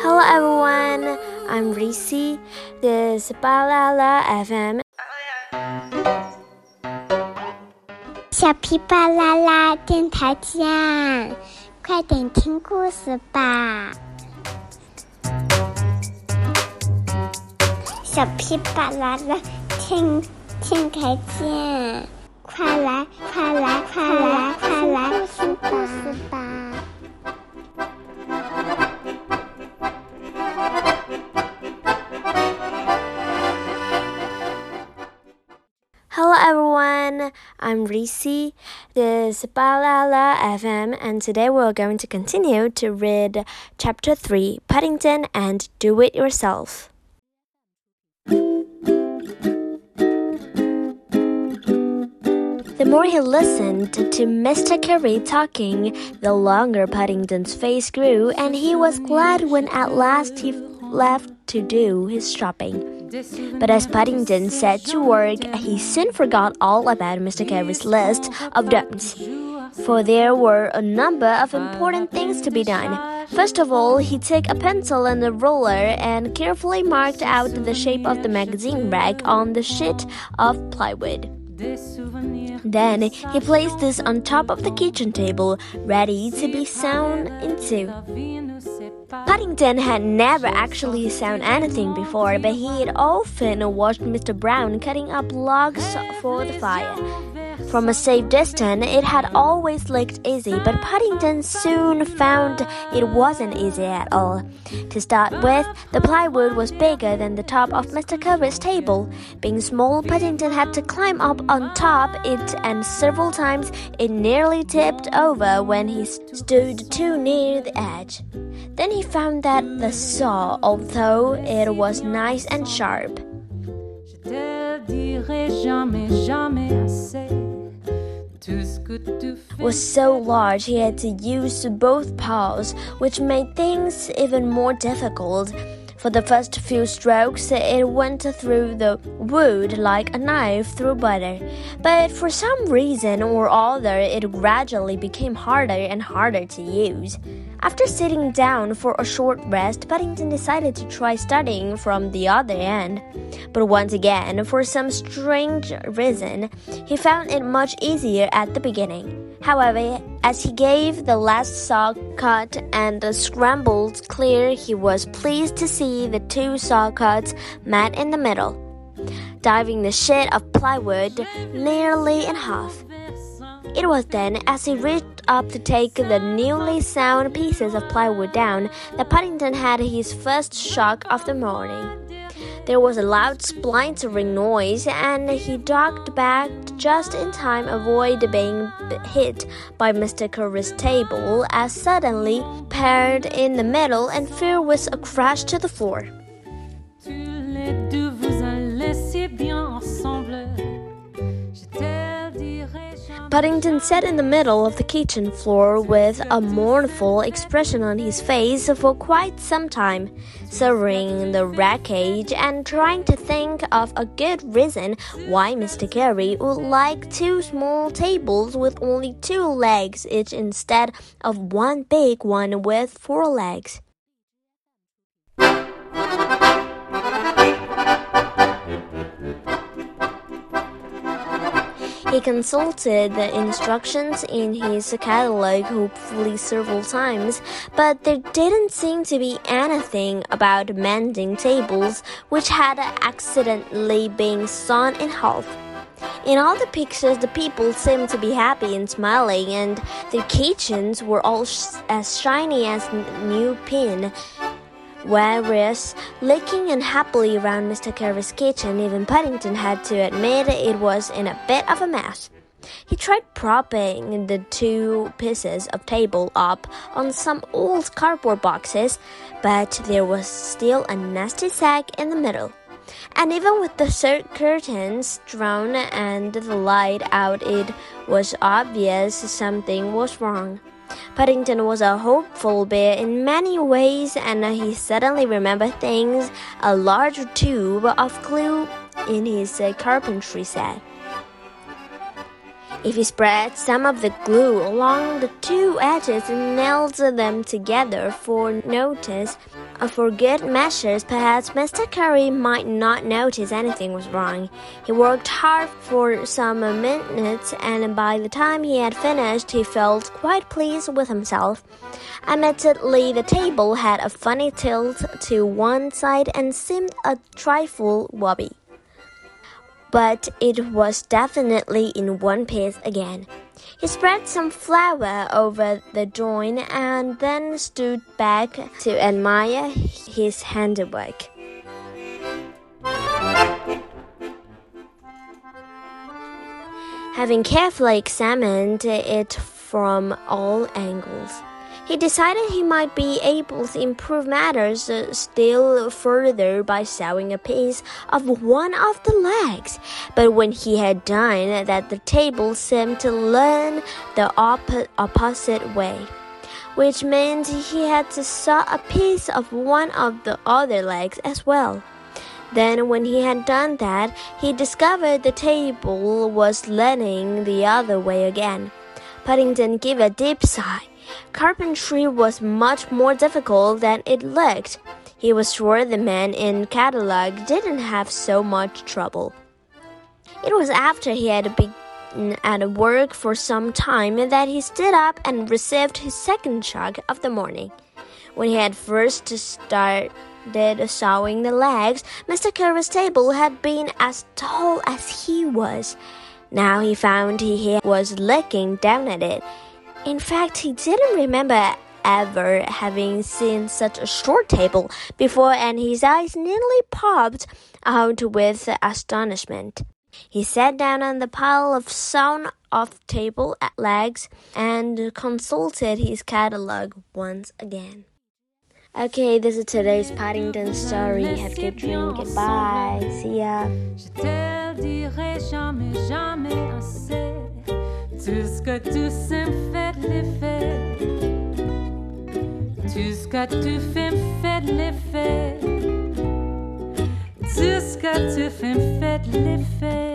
Hello everyone, I'm Reese. This is Balala FM. 小皮巴啦啦电台见，快点听故事吧！小皮巴啦啦听电台见，快来快来快来快来听故事吧 ！Hello everyone, I'm Reese. This is Balala FM, and today we're going to continue to read Chapter 3 Paddington and Do It Yourself. The more he listened to Mr. Curry talking, the longer Paddington's face grew, and he was glad when at last he left to do his shopping. But as Paddington set to work, he soon forgot all about Mr. Curry's list of don'ts. For there were a number of important things to be done. First of all, he took a pencil and a ruler and carefully marked out the shape of the magazine rack on the sheet of plywood. Then he placed this on top of the kitchen table, ready to be sewn into. Paddington had never actually sewn anything before, but he had often watched Mr. Brown cutting up logs for the fire. From a safe distance, it had always looked easy, but Paddington soon found it wasn't easy at all. To start with, the plywood was bigger than the top of Mr. Curry's table. Being small, Paddington had to climb up on top it, and several times it nearly tipped over when he stood too near the edge. Then he found that the saw, although it was nice and sharp, was so large he had to use both paws, which made things even more difficult. For the first few strokes, it went through the wood like a knife through butter. But for some reason or other, it gradually became harder and harder to use. After sitting down for a short rest, Paddington decided to try studying from the other end. But once again, for some strange reason, he found it much easier at the beginning. However, as he gave the last saw cut and the scrambled clear, he was pleased to see the two saw cuts met in the middle, diving the sheet of plywood nearly in half. It was then, as he reached up to take the newly sewn pieces of plywood down, that Paddington had his first shock of the morning. There was a loud splintering noise, and he ducked back just in time to avoid being hit by Mr. Curry's table as suddenly paired in the middle and fell with a crash to the floor. Paddington sat in the middle of the kitchen floor with a mournful expression on his face for quite some time, surveying the wreckage and trying to think of a good reason why Mr. Curry would like two small tables with only two legs each instead of one big one with four legs. He consulted the instructions in his catalog hopefully several times, but there didn't seem to be anything about mending tables which had accidentally been sawn in half. In all the pictures, the people seemed to be happy and smiling, and the kitchens were all sh as shiny as new pin. Whereas, looking unhappily around Mr. Curry's kitchen, even Paddington had to admit it was in a bit of a mess. He tried propping the two pieces of table up on some old cardboard boxes, but there was still a nasty sack in the middle. And even with the curtains drawn and the light out, it was obvious something was wrong. Paddington was a hopeful bear in many ways, and he suddenly remembered things a large tube of glue in his carpentry set. If he spread some of the glue along the two edges and nailed them together for notice, For good measures, perhaps Mr. Curry might not notice anything was wrong. He worked hard for some minutes, and by the time he had finished, he felt quite pleased with himself. Admittedly, the table had a funny tilt to one side and seemed a trifle wobbly. But it was definitely in one piece again. He spread some flour over the joint and then stood back to admire his handiwork. Having carefully examined it from all angles, he decided he might be able to improve matters still further by sewing a piece of one of the legs. But when he had done that, the table seemed to lean the op opposite way, which meant he had to sew a piece of one of the other legs as well. Then, when he had done that, he discovered the table was leaning the other way again. Paddington gave a deep sigh. Carpentry was much more difficult than it looked. He was sure the man in catalog didn't have so much trouble. It was after he had been at work for some time that he stood up and received his second shock of the morning. When he had first started sawing the legs, Mr. Curry's table had been as tall as he was. Now he found he was looking down at it. In fact, he didn't remember ever having seen such a short table before, and his eyes nearly popped out with astonishment. He sat down on the pile of sewn off table legs and consulted his catalog once again. Okay, this is today's Paddington story. Have a good dream. Goodbye. See ya. Jusqu'à tu sais me faire l'effet. Jusqu'à tu fais me faire l'effet. Jusqu'à tu fais me faire l'effet.